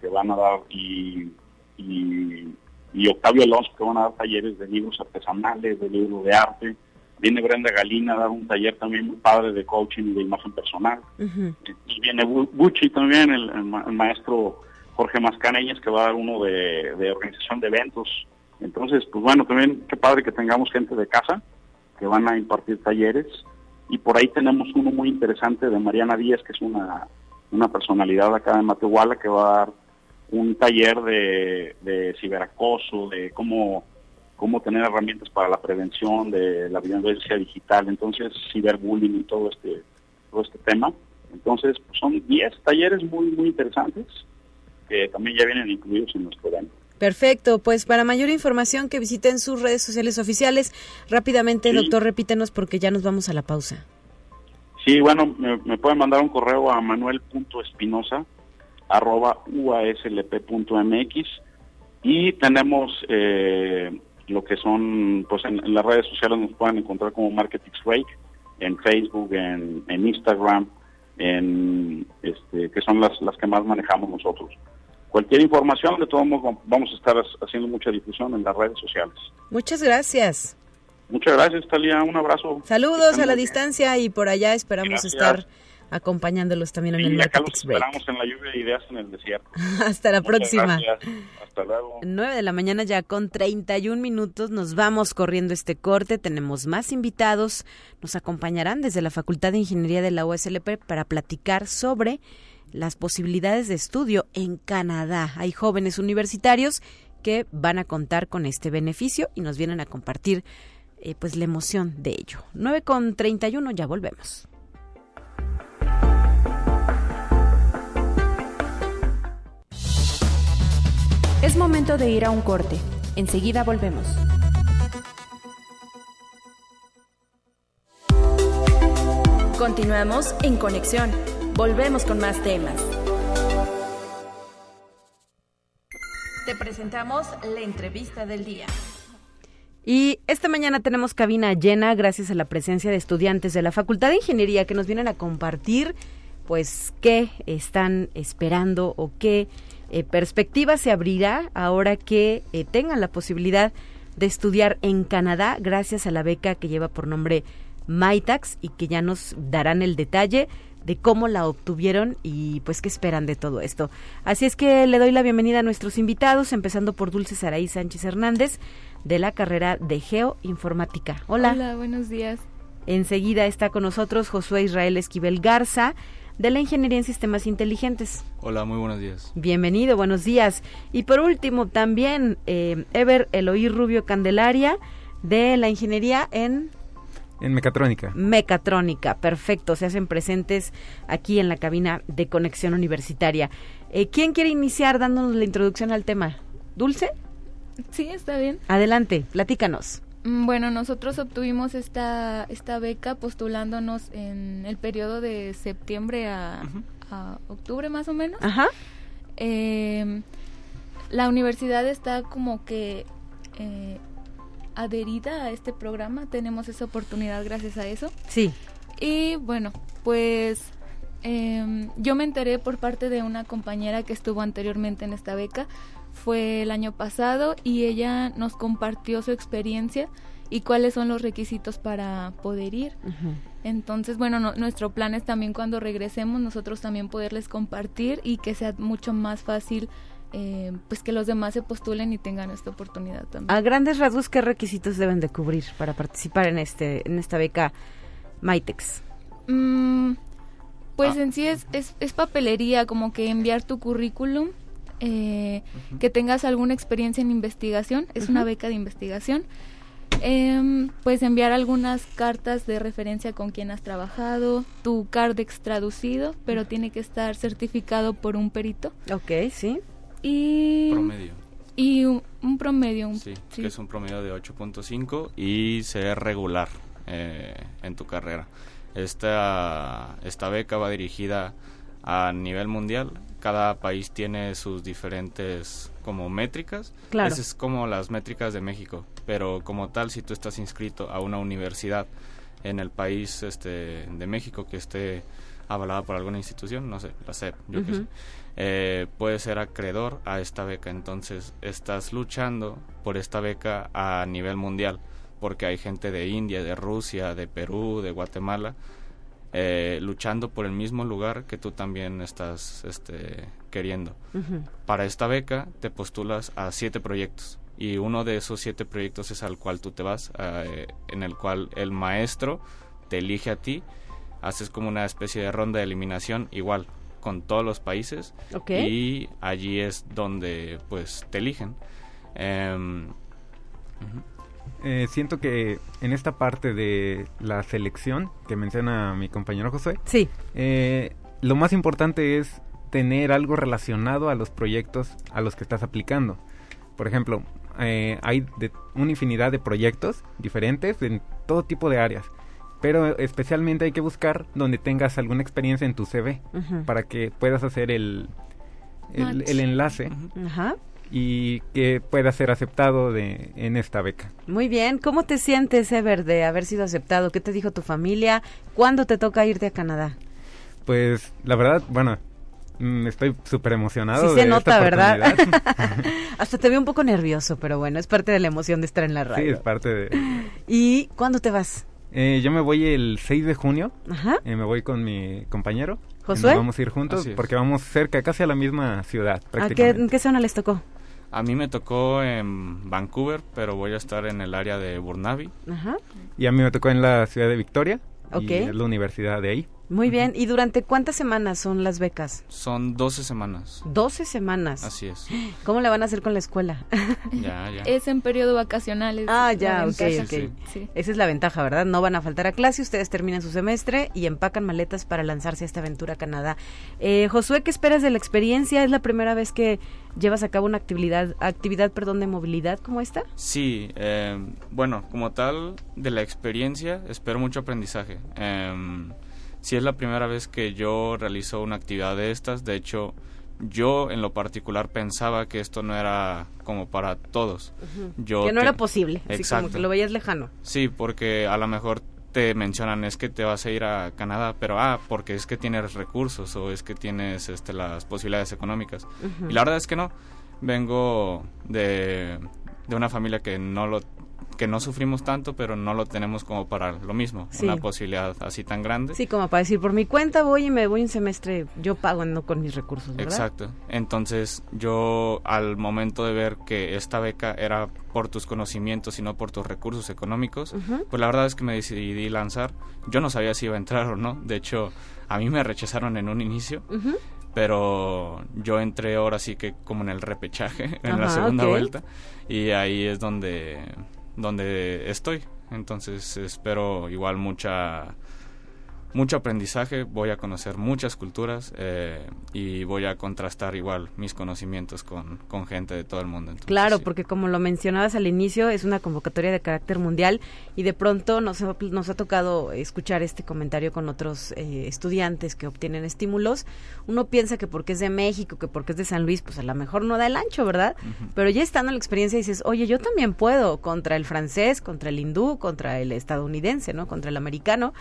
que van a dar, y, y, y Octavio Alonso, que van a dar talleres de libros artesanales, de libros de arte. Viene Brenda Galina a dar un taller también muy padre de coaching y de imagen personal. Y viene Bucci también, el, el ma- el maestro Jorge Mascaneñas, que va a dar uno de, de organización de eventos. Entonces, pues bueno, también qué padre que tengamos gente de casa que van a impartir talleres. Y por ahí tenemos uno muy interesante de Mariana Díaz, que es una, una personalidad acá de Matehuala, que va a dar un taller de, de ciberacoso, de cómo, cómo tener herramientas para la prevención de la violencia digital, entonces ciberbullying y todo este, todo este tema. Entonces, pues, son 10 talleres muy, muy interesantes que también ya vienen incluidos en nuestro evento. Perfecto, pues para mayor información que visiten sus redes sociales oficiales. Rápidamente, doctor, repítenos porque ya nos vamos a la pausa. Sí, bueno, me, pueden mandar un correo a manuel.espinosa arroba uaslp.mx y tenemos eh, lo que son, pues en, las redes sociales nos pueden encontrar como Marketing Rate, en Facebook, en, en Instagram, en este, que son las, las que más manejamos nosotros. Cualquier información, de todos modos, vamos a estar haciendo mucha difusión en las redes sociales. Muchas gracias. Muchas gracias, Talia. Un abrazo. Saludos a la distancia y por allá esperamos estar acompañándolos también en el acá esperamos en la lluvia de ideas en el desierto. Hasta la próxima. Hasta luego. 9 de la mañana ya con 31 minutos nos vamos corriendo este corte. Tenemos más invitados. Nos acompañarán desde la Facultad de Ingeniería de la USLP para platicar sobre las posibilidades de estudio en Canadá. Hay jóvenes universitarios que van a contar con este beneficio y nos vienen a compartir eh, pues la emoción de ello. 9 con 31, ya volvemos. Es momento de ir a un corte. Enseguida volvemos. Continuamos en conexión. Volvemos con más temas. Te presentamos la entrevista del día. Y esta mañana tenemos cabina llena gracias a la presencia de estudiantes de la Facultad de Ingeniería que nos vienen a compartir pues qué están esperando o qué eh, perspectiva se abrirá ahora que eh, tengan la posibilidad de estudiar en Canadá gracias a la beca que lleva por nombre MyTax y que ya nos darán el detalle de cómo la obtuvieron y pues qué esperan de todo esto. Así es que le doy la bienvenida a nuestros invitados, empezando por Dulce Saraí Sánchez Hernández, de la carrera de Geoinformática. Hola. Hola, buenos días. Enseguida está con nosotros Josué Israel Esquivel Garza, de la Ingeniería en Sistemas Inteligentes. Hola, muy buenos días. Bienvenido, buenos días. Y por último, también eh, Ever Eloí Rubio Candelaria, de la Ingeniería en en mecatrónica. Mecatrónica, perfecto. Se hacen presentes aquí en la cabina de conexión universitaria. Eh, ¿Quién quiere iniciar dándonos la introducción al tema? ¿Dulce? Sí, está bien. Adelante, platícanos. Mm, bueno, nosotros obtuvimos esta, esta beca postulándonos en el periodo de septiembre a, octubre más o menos. Ajá. Em, la universidad está como que eh, adherida a este programa, tenemos esa oportunidad gracias a eso. Sí. Y bueno, pues em, yo me enteré por parte de una compañera que estuvo anteriormente en esta beca, fue el año pasado y ella nos compartió su experiencia y cuáles son los requisitos para poder ir. Entonces, bueno, nuestro plan es también cuando regresemos nosotros también poderles compartir y que sea mucho más fácil eh, pues que los demás se postulen y tengan esta oportunidad también. A grandes rasgos, ¿qué requisitos deben de cubrir para participar en este en esta beca MyTex? Mm, pues ah. en sí es, es, papelería, como que enviar tu currículum, eh, que tengas alguna experiencia en investigación, es una beca de investigación. Eh, pues enviar algunas cartas de referencia con quien has trabajado, tu Cardex traducido, pero tiene que estar certificado por un perito. Ok, sí. Y... Promedio. Y un, promedio. sí, que es un promedio de 8.5 y ser regular eh, en tu carrera. Esta, esta beca va dirigida a nivel mundial. Cada país tiene sus diferentes como métricas. Claro. Esas es como las métricas de México. Pero como tal, si tú estás inscrito a una universidad en el país este, de México que esté avalada por alguna institución, no sé, la SEP, yo qué sé eh, puedes ser acreedor a esta beca. Entonces estás luchando por esta beca a nivel mundial, porque hay gente de India, de Rusia, de Perú, de Guatemala, eh, luchando por el mismo lugar que tú también estás este, queriendo. Para esta beca te postulas a siete proyectos y uno de esos siete proyectos es al cual tú te vas, eh, en el cual el maestro te elige a ti, haces como una especie de ronda de eliminación igual con todos los países y allí es donde pues te eligen. Em, Eh, siento que en esta parte de la selección que menciona mi compañero José, Sí, eh, lo más importante es tener algo relacionado a los proyectos a los que estás aplicando. Por ejemplo, eh, hay de- una infinidad de proyectos diferentes en todo tipo de áreas, pero especialmente hay que buscar donde tengas alguna experiencia en tu CV para que puedas hacer el, el, enlace y que pueda ser aceptado de, en esta beca. Muy bien. ¿Cómo te sientes, Ever, de haber sido aceptado? ¿Qué te dijo tu familia? ¿Cuándo te toca irte a Canadá? Pues la verdad, bueno, mm, estoy súper emocionado. Sí se de esta nota, ¿verdad? Hasta te veo un poco nervioso, pero bueno, es parte de la emoción de estar en la sí, radio. es parte de... ¿Y cuándo te vas? Eh, yo me voy el 6 de junio, Ajá. eh, me voy con mi compañero. y ¿Josué? nos vamos a ir juntos porque vamos cerca, casi a la misma ciudad, ¿A qué, prácticamente. en qué zona les tocó? a mí me tocó en Vancouver, pero voy a estar en el área de Burnaby. Ajá. Y a mí me tocó en la ciudad de Victoria. Ok. Y es la universidad de ahí. Muy bien. ¿Y durante cuántas semanas son las becas? Son 12 semanas. 12 semanas. Así es. ¿Cómo le van a hacer con la escuela? Ya, ya. Es en periodo vacacional. es Ah, ya, ok, ventaja. ok. Sí. Sí. Esa es la ventaja, ¿verdad? No van a faltar a clase, ustedes terminan su semestre y empacan maletas para lanzarse a esta aventura a Canadá. Eh, Josué, ¿qué esperas de la experiencia? ¿Es la primera vez que llevas a cabo una actividad, actividad perdón, de movilidad como esta? Sí, eh, bueno, como tal, de la experiencia, espero mucho aprendizaje. Eh, si es la primera vez que yo realizo una actividad de estas, de hecho, yo en lo particular pensaba que esto no era como para todos. Yo que no te- era posible, así como Exacto. que lo veías lejano. Sí, porque a lo mejor te mencionan es que te vas a ir a Canadá, pero ah, porque es que tienes recursos o es que tienes este, las posibilidades económicas. Y la verdad es que no. Vengo de, de una familia que no lo que no sufrimos tanto, pero no lo tenemos como para lo mismo, Sí. una posibilidad así tan grande. Sí, como para decir, por mi cuenta voy y me voy un semestre, yo pago no con mis recursos, ¿verdad? Exacto. Entonces, yo al momento de ver que esta beca era por tus conocimientos y no por tus recursos económicos, Ujú. pues la verdad es que me decidí lanzar. Yo no sabía si iba a entrar o no. De hecho, a mí me rechazaron en un inicio, Ujú. pero yo entré ahora sí que como en el repechaje, en la Ajá, segunda ok. vuelta, y ahí es donde, donde estoy. Entonces espero igual mucha mucho aprendizaje, voy a conocer muchas culturas eh, y voy a contrastar igual mis conocimientos con, con gente de todo el mundo. Entonces, Claro, sí. porque como lo mencionabas al inicio, es una convocatoria de carácter mundial y de pronto nos ha, nos ha tocado escuchar este comentario con otros eh, estudiantes que obtienen estímulos. Uno piensa que porque es de México, que porque es de San Luis, pues a lo mejor no da el ancho, ¿verdad? Pero ya estando en la experiencia dices, oye, yo también puedo contra el francés, contra el hindú, contra el estadounidense, ¿no? Contra el americano.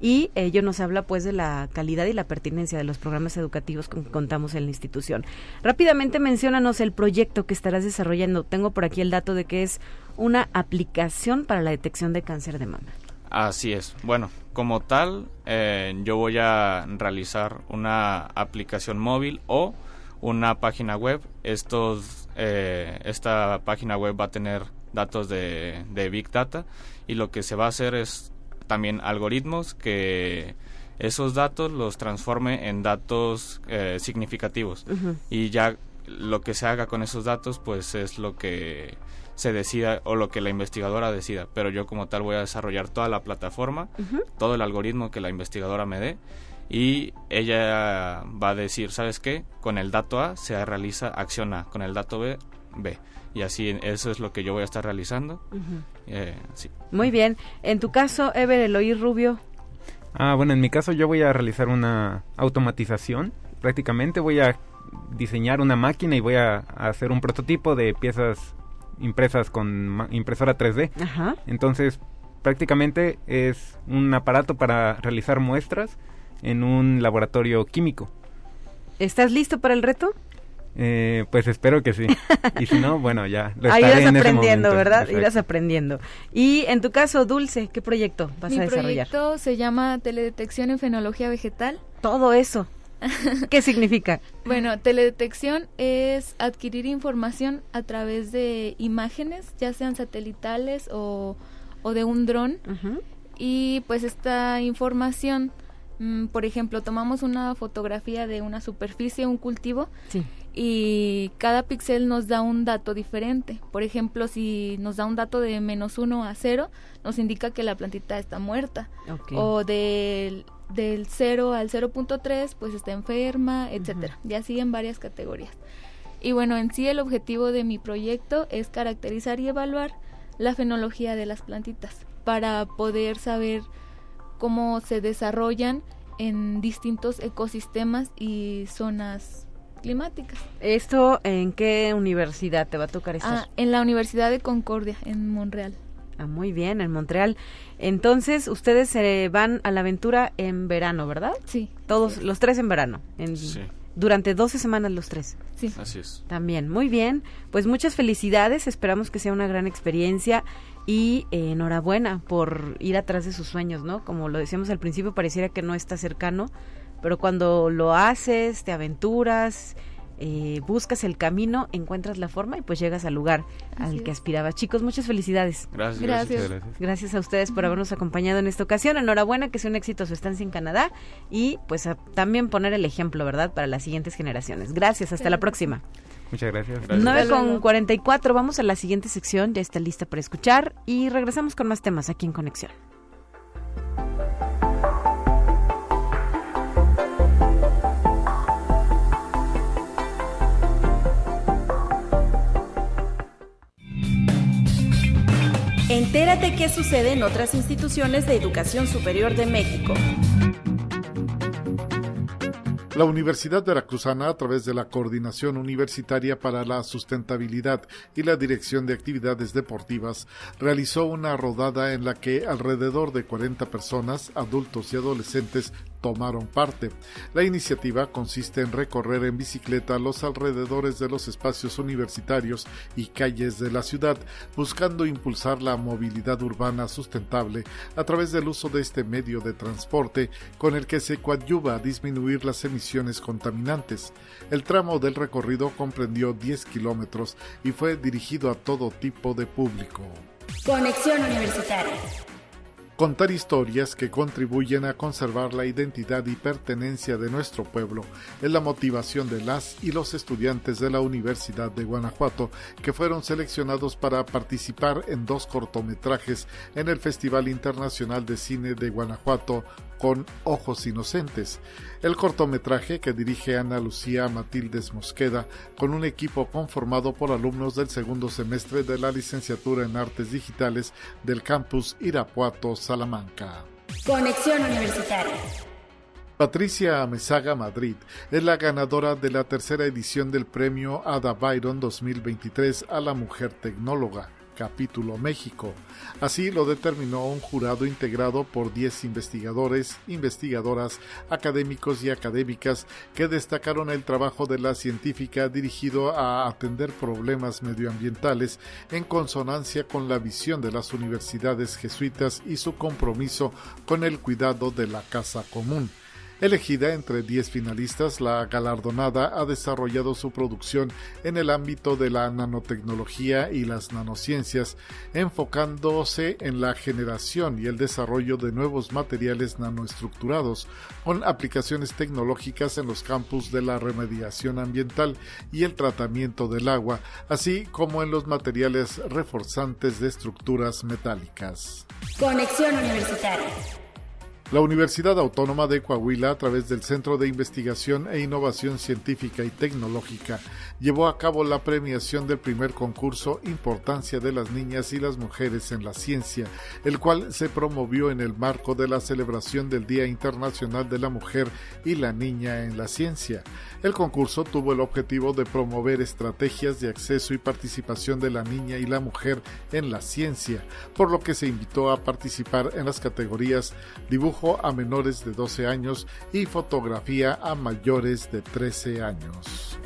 Y ello nos habla pues de la calidad y la pertinencia de los programas educativos con que contamos en la institución. Rápidamente menciónanos el proyecto que estarás desarrollando. Tengo por aquí el dato de que es una aplicación para la detección de cáncer de mama. Así es. Bueno, como tal, eh, yo voy a realizar una aplicación móvil o una página web. Estos, eh, esta página web va a tener datos de, de Big Data y lo que se va a hacer es también algoritmos que esos datos los transforme en datos eh, significativos. Y ya lo que se haga con esos datos pues es lo que se decida o lo que la investigadora decida. Pero yo como tal voy a desarrollar toda la plataforma todo el algoritmo que la investigadora me dé y ella va a decir sabes qué con el dato A se realiza acción A con el dato B B y así eso es lo que yo voy a estar realizando. Eh, sí. Muy bien. En tu caso, Ever Eloy Rubio, Ah, bueno, en mi caso yo voy a realizar una automatización. Prácticamente voy a diseñar una máquina y voy a, a hacer un prototipo de piezas impresas con impresora 3D. ajá, Entonces, prácticamente es un aparato para realizar muestras en un laboratorio químico. ¿estás listo para el reto? Eh, pues espero que sí. Y si no, bueno, ya lo Ahí estaré ese aprendiendo, momento. ¿verdad? Exacto. Irás aprendiendo. Y en tu caso, Dulce, ¿qué proyecto vas Mi a desarrollar? proyecto se llama Teledetección en Fenología Vegetal. Todo eso. ¿Qué significa? Bueno, teledetección es adquirir información a través de imágenes, ya sean satelitales o, o de un dron. Y pues esta información Mm, por ejemplo, tomamos una fotografía de una superficie, un cultivo, Sí. Y cada píxel nos da un dato diferente. Por ejemplo, si nos da un dato de menos 1 a 0, nos indica que la plantita está muerta. O del, del 0 al 0.3, pues está enferma, etcétera. Y así en varias categorías. Y bueno, en sí el objetivo de mi proyecto es caracterizar y evaluar la fenología de las plantitas para poder saber cómo se desarrollan en distintos ecosistemas y zonas climáticas. ¿Esto en qué universidad te va a tocar estar? Ah, en la Universidad de Concordia, en Montreal. Ah, muy bien, en Montreal. Entonces, ustedes se van a la aventura en verano, ¿verdad? Sí, Todos, los tres en verano. En, Sí, Durante 12 semanas los tres. sí. así es. También, muy bien. Pues muchas felicidades, esperamos que sea una gran experiencia y eh, enhorabuena por ir atrás de sus sueños, ¿no? Como lo decíamos al principio, pareciera que no está cercano, pero cuando lo haces, te aventuras, eh, buscas el camino, encuentras la forma y pues llegas al lugar al que aspirabas. Chicos, muchas felicidades. Gracias. Gracias. Muchas gracias. Gracias a ustedes por habernos acompañado en esta ocasión. Enhorabuena, que sea un éxito su estancia en Canadá y pues a- también poner el ejemplo, ¿verdad? Para las siguientes generaciones. Gracias, hasta la próxima. Muchas gracias. Gracias. 9 Hasta con luego. 44, vamos a la siguiente sección, ya está lista para escuchar y regresamos con más temas aquí en Conexión. Entérate qué sucede en otras instituciones de educación superior de México. La Universidad Veracruzana, a través de la Coordinación Universitaria para la Sustentabilidad y la Dirección de Actividades Deportivas, realizó una rodada en la que alrededor de 40 personas, adultos y adolescentes, tomaron parte. La iniciativa consiste en recorrer en bicicleta los alrededores de los espacios universitarios y calles de la ciudad, buscando impulsar la movilidad urbana sustentable a través del uso de este medio de transporte con el que se coadyuva a disminuir las emisiones contaminantes. El tramo del recorrido comprendió 10 kilómetros y fue dirigido a todo tipo de público. Conexión Universitaria. Contar historias que contribuyen a conservar la identidad y pertenencia de nuestro pueblo. Es la motivación de las y los estudiantes de la Universidad de Guanajuato que fueron seleccionados para participar en dos cortometrajes en el Festival Internacional de Cine de Guanajuato con Ojos Inocentes. El cortometraje que dirige Ana Lucía Matildes Mosqueda con un equipo conformado por alumnos del segundo semestre de la licenciatura en Artes Digitales del campus Irapuato, Salamanca. Conexión Universitaria. Patricia Amezaga Madrid es la ganadora de la tercera edición del premio Ada Byron 2023 a la mujer tecnóloga, capítulo México. Así lo determinó un jurado integrado por 10 investigadores, investigadoras, académicos y académicas que destacaron el trabajo de la científica dirigido a atender problemas medioambientales en consonancia con la visión de las universidades jesuitas y su compromiso con el cuidado de la casa común. Elegida entre 10 finalistas, la galardonada ha desarrollado su producción en el ámbito de la nanotecnología y las nanociencias, enfocándose en la generación y el desarrollo de nuevos materiales nanoestructurados, con aplicaciones tecnológicas en los campos de la remediación ambiental y el tratamiento del agua, así como en los materiales reforzantes de estructuras metálicas. Conexión Universitaria. La Universidad Autónoma de Coahuila, a través del Centro de Investigación e Innovación Científica y Tecnológica, llevó a cabo la premiación del primer concurso Importancia de las Niñas y las Mujeres en la Ciencia, el cual se promovió en el marco de la celebración del Día Internacional de la Mujer y la Niña en la Ciencia. El concurso tuvo el objetivo de promover estrategias de acceso y participación de la niña y la mujer en la ciencia, por lo que se invitó a participar en las categorías dibujo a menores de 12 años y fotografía a mayores de 13 años.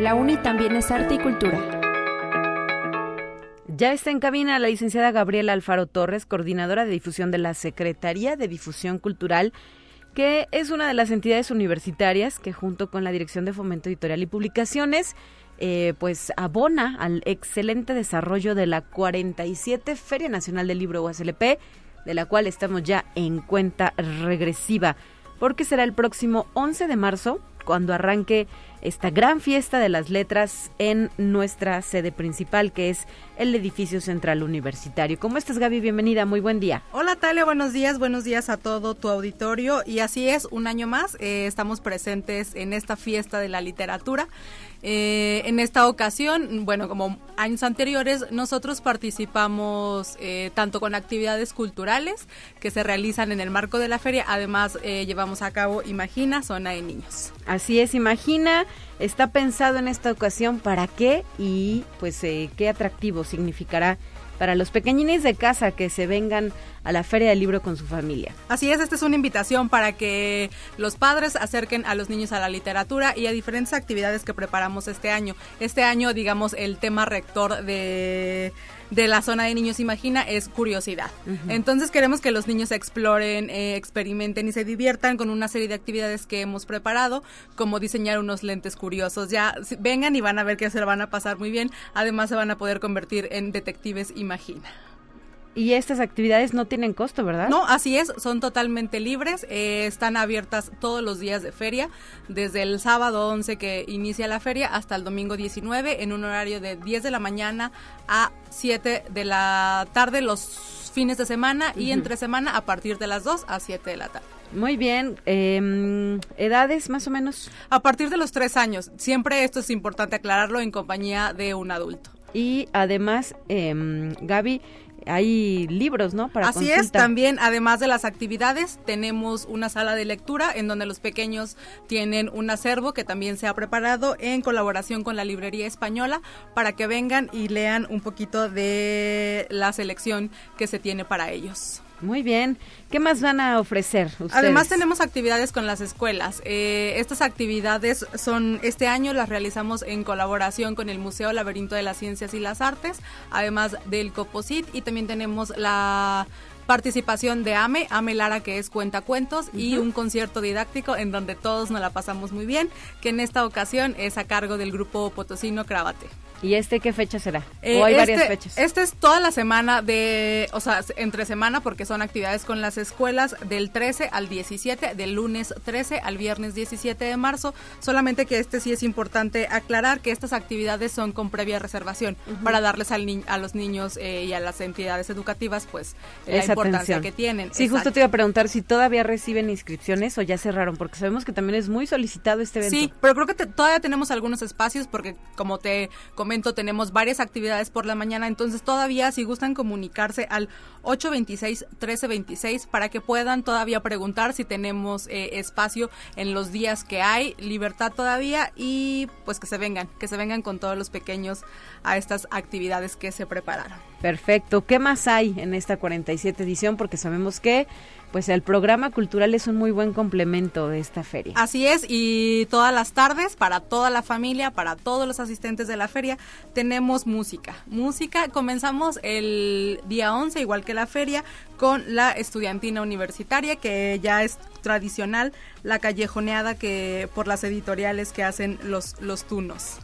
La UNI también es arte y cultura. Ya está en cabina la licenciada Gabriela Alfaro Torres, coordinadora de difusión de la Secretaría de Difusión Cultural, que es una de las entidades universitarias que junto con la Dirección de Fomento Editorial y Publicaciones eh, pues abona al excelente desarrollo de la 47 Feria Nacional del Libro USLP, de la cual estamos ya en cuenta regresiva, porque será el próximo 11 de marzo cuando arranque esta gran fiesta de las letras en nuestra sede principal, que es el edificio central universitario. ¿Cómo estás, Gaby? Bienvenida, muy buen día. Hola, Talia, buenos días, buenos días a todo tu auditorio. Y así es, un año más eh, estamos presentes en esta fiesta de la literatura. Eh, en esta ocasión, bueno, como años anteriores, nosotros participamos eh, tanto con actividades culturales que se realizan en el marco de la feria, además eh, llevamos a cabo Imagina, zona de niños. Así es, Imagina, está pensado en esta ocasión para qué y pues qué atractivo significará para los pequeñines de casa que se vengan a la Feria del Libro con su familia. Así es, esta es una invitación para que los padres acerquen a los niños a la literatura y a diferentes actividades que preparamos este año. Este año, digamos, el tema rector de de la zona de niños imagina es curiosidad. Entonces queremos que los niños exploren, eh, experimenten y se diviertan con una serie de actividades que hemos preparado, como diseñar unos lentes curiosos. Ya vengan y van a ver que se lo van a pasar muy bien. Además se van a poder convertir en detectives imagina. Y estas actividades no tienen costo, ¿verdad? No, así es, son totalmente libres, eh, están abiertas todos los días de feria, desde el sábado 11 que inicia la feria hasta el domingo 19 en un horario de 10 de la mañana a 7 de la tarde los fines de semana y entre semana a partir de las 2 a 7 de la tarde. Muy bien. Em, ¿Edades más o menos? A partir de los 3 años. Siempre esto es importante aclararlo en compañía de un adulto. Y además, eh, Gaby, hay libros, ¿no? Para Así es, también además de las actividades, tenemos una sala de lectura en donde los pequeños tienen un acervo que también se ha preparado en colaboración con la Librería Española para que vengan y lean un poquito de la selección que se tiene para ellos. Muy bien. ¿Qué más van a ofrecer ustedes? Además tenemos actividades con las escuelas. Eh, estas actividades son, este año las realizamos en colaboración con el Museo Laberinto de las Ciencias y las Artes, además del Coposit y también tenemos la participación de Ame, Ame Lara que es cuentacuentos y un concierto didáctico en donde todos nos la pasamos muy bien, que en esta ocasión es a cargo del grupo Potosino Cravate. ¿Y este qué fecha será? ¿O hay varias este, fechas? Este es toda la semana de, o sea, entre semana porque son actividades con las escuelas del 13 al 17, del lunes 13 al viernes 17 de marzo. Solamente que este sí es importante aclarar que estas actividades son con previa reservación para darles al a los niños eh, y a las entidades educativas pues la importancia que tienen. Sí, justo te iba a preguntar si todavía reciben inscripciones o ya cerraron porque sabemos que también es muy solicitado este evento. Sí, pero creo que todavía tenemos algunos espacios porque como te tenemos varias actividades por la mañana, entonces todavía si gustan comunicarse al 826-1326 para que puedan todavía preguntar si tenemos eh, espacio en los días que hay, libertad todavía y pues que se vengan, que se vengan con todos los pequeños a estas actividades que se prepararon. Perfecto. ¿Qué más hay en esta 47 edición? Porque sabemos que pues el programa cultural es un muy buen complemento de esta feria. Así es, y todas las tardes, para toda la familia, para todos los asistentes de la feria, tenemos música. Música, comenzamos el día 11, igual que la feria, con la estudiantina universitaria, que ya es tradicional, la callejoneada que por las editoriales que hacen los, los tunos.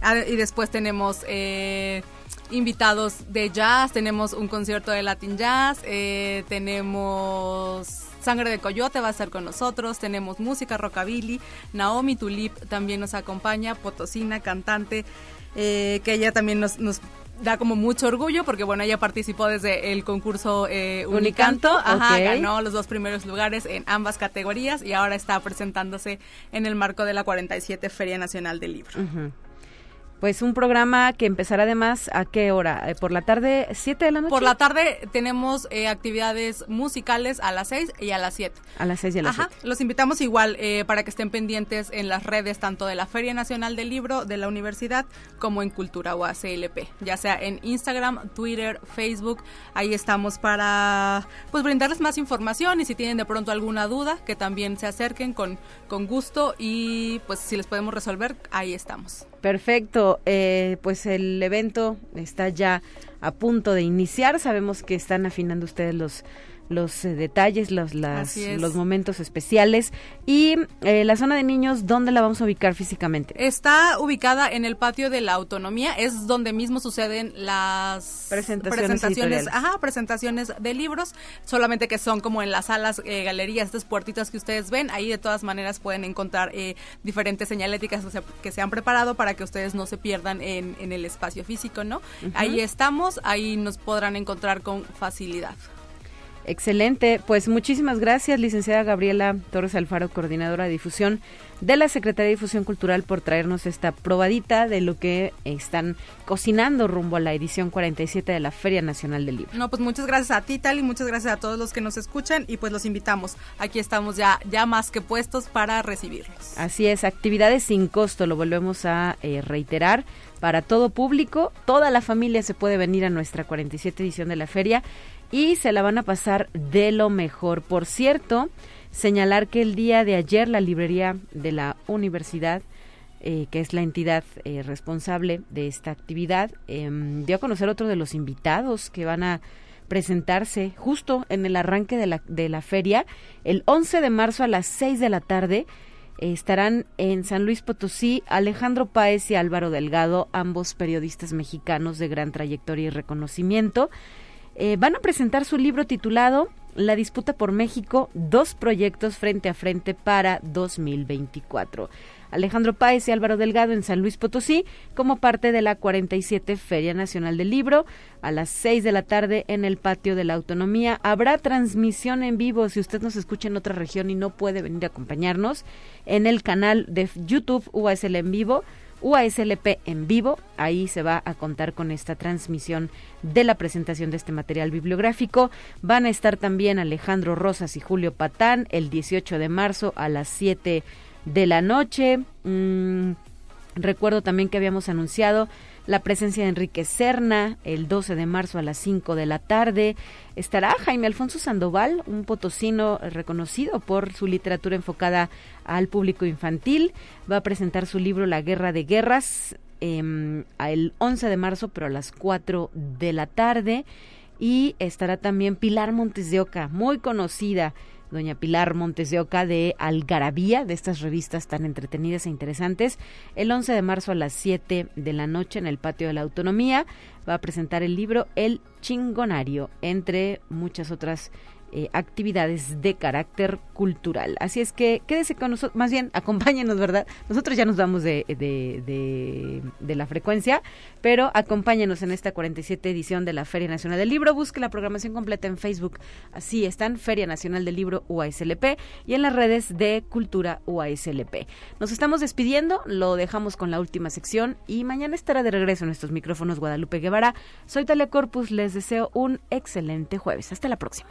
Ah, y después tenemos... Eh, invitados de jazz, tenemos un concierto de Latin Jazz, eh, tenemos Sangre de Coyote va a estar con nosotros, tenemos música rockabilly, Naomi Tulip también nos acompaña, potosina, cantante, eh, que ella también nos, da como mucho orgullo porque bueno ella participó desde el concurso eh, Unicanto, Ajá, ganó los dos primeros lugares en ambas categorías y ahora está presentándose en el marco de la 47 Feria Nacional del Libro. Pues un programa que empezará además a qué hora? Eh, ¿Por la tarde, 7 de la noche? Por la tarde tenemos eh, actividades musicales a las 6 y a las 7. A las 6 y a las Ajá. Los invitamos igual eh, para que estén pendientes en las redes tanto de la Feria Nacional del Libro de la universidad como en Cultura o ACLP, ya sea en Instagram, Twitter, Facebook. Ahí estamos para pues brindarles más información y si tienen de pronto alguna duda que también se acerquen con, con gusto y pues si les podemos resolver, ahí estamos. Perfecto, eh, pues el evento está ya a punto de iniciar. Sabemos que están afinando ustedes los los eh, detalles, los, las, los momentos especiales. Y eh, la zona de niños, ¿dónde la vamos a ubicar físicamente? Está ubicada en el patio de la autonomía, es donde mismo suceden las presentaciones, presentaciones, ajá, presentaciones de libros, solamente que son como en las salas, eh, galerías, estas puertitas que ustedes ven, ahí de todas maneras pueden encontrar diferentes señaléticas que se, han preparado para que ustedes no se pierdan en, el espacio físico, ¿no? Ahí estamos, ahí nos podrán encontrar con facilidad. Excelente, pues muchísimas gracias, licenciada Gabriela Torres Alfaro, coordinadora de difusión de la Secretaría de Difusión Cultural, por traernos esta probadita de lo que están cocinando rumbo a la edición 47 de la Feria Nacional del Libro. No, pues muchas gracias a ti, Tal, y muchas gracias a todos los que nos escuchan y pues los invitamos. Aquí estamos ya, ya más que puestos para recibirlos. Así es, actividades sin costo, lo volvemos a eh, reiterar para todo público, toda la familia se puede venir a nuestra 47 edición de la feria y se la van a pasar de lo mejor. Por cierto, señalar que el día de ayer la librería de la universidad, eh, que es la entidad eh, responsable de esta actividad, em, dio a conocer otro de los invitados que van a presentarse justo en el arranque de la, de la feria, el 11 de marzo a las 6 de la tarde. estarán en San Luis Potosí Alejandro Páez y Álvaro Delgado, ambos periodistas mexicanos de gran trayectoria y reconocimiento. Eh, van a presentar su libro titulado La disputa por México, dos proyectos frente a frente para 2024. Alejandro Páez y Álvaro Delgado en San Luis Potosí como parte de la 47 Feria Nacional del Libro. A las 6 de la tarde en el patio de la Autonomía habrá transmisión en vivo si usted nos escucha en otra región y no puede venir a acompañarnos en el canal de YouTube UASL en vivo UASLP en vivo. Ahí se va a contar con esta transmisión de la presentación de este material bibliográfico. Van a estar también Alejandro Rosas y Julio Patán el 18 de marzo a las 7 de la noche. Mm, recuerdo también que habíamos anunciado la presencia de Enrique Serna el 12 de marzo a las 5 de la tarde. Estará Jaime Alfonso Sandoval, un potosino reconocido por su literatura enfocada al público infantil. Va a presentar su libro La Guerra de Guerras eh, el 11 de marzo, pero a las 4 de la tarde. Y estará también Pilar Montes de Oca, muy conocida doña Pilar Montes de Oca de Algarabía, de estas revistas tan entretenidas e interesantes, el 11 de marzo a las 7 de la noche en el Patio de la Autonomía. Va a presentar el libro El Chingonario, entre muchas otras eh, actividades de carácter cultural. Así es que quédese con nosotros, más bien acompáñenos, ¿verdad? Nosotros ya nos vamos de, de, la frecuencia, pero acompáñenos en esta 47 edición de la Feria Nacional del Libro. Busque la programación completa en Facebook. Así están, Feria Nacional del Libro UASLP y en las redes de Cultura UASLP. Nos estamos despidiendo, lo dejamos con la última sección y mañana estará de regreso en estos micrófonos Guadalupe Guevara. Soy Talia Corpus, les deseo un excelente jueves. Hasta la próxima.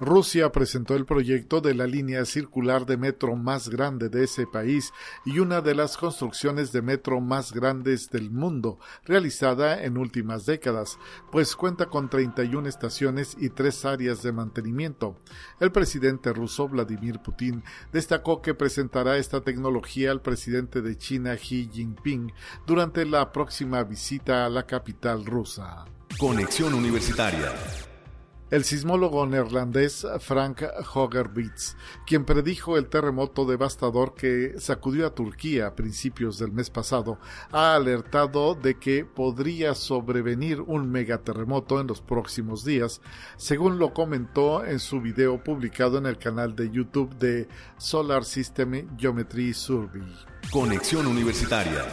Rusia presentó el proyecto de la línea circular de metro más grande de ese país y una de las construcciones de metro más grandes del mundo, realizada en últimas décadas, pues cuenta con 31 estaciones y tres áreas de mantenimiento. El presidente ruso Vladimir Putin destacó que presentará esta tecnología al presidente de China Xi Jinping durante la próxima visita a la capital rusa. Conexión Universitaria el sismólogo neerlandés Frank Hogerbits, quien predijo el terremoto devastador que sacudió a Turquía a principios del mes pasado, ha alertado de que podría sobrevenir un megaterremoto en los próximos días, según lo comentó en su video publicado en el canal de YouTube de Solar System Geometry Survey. Conexión Universitaria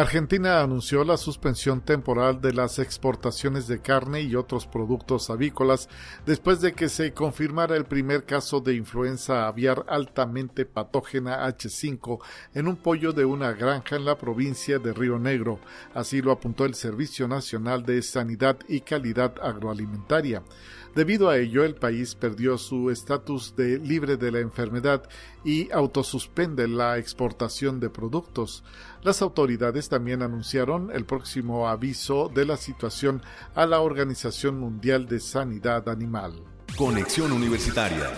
Argentina anunció la suspensión temporal de las exportaciones de carne y otros productos avícolas después de que se confirmara el primer caso de influenza aviar altamente patógena H5 en un pollo de una granja en la provincia de Río Negro. Así lo apuntó el Servicio Nacional de Sanidad y Calidad Agroalimentaria. Debido a ello, el país perdió su estatus de libre de la enfermedad y autosuspende la exportación de productos. Las autoridades también anunciaron el próximo aviso de la situación a la Organización Mundial de Sanidad Animal. Conexión Universitaria.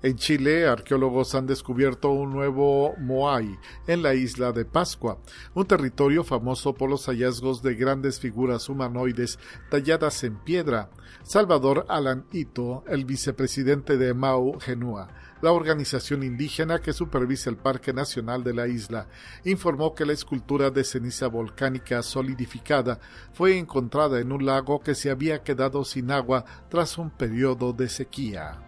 En Chile, arqueólogos han descubierto un nuevo Moai en la isla de Pascua, un territorio famoso por los hallazgos de grandes figuras humanoides talladas en piedra. Salvador Alan Ito, el vicepresidente de Mau Genua, la organización indígena que supervisa el Parque Nacional de la isla, informó que la escultura de ceniza volcánica solidificada fue encontrada en un lago que se había quedado sin agua tras un periodo de sequía.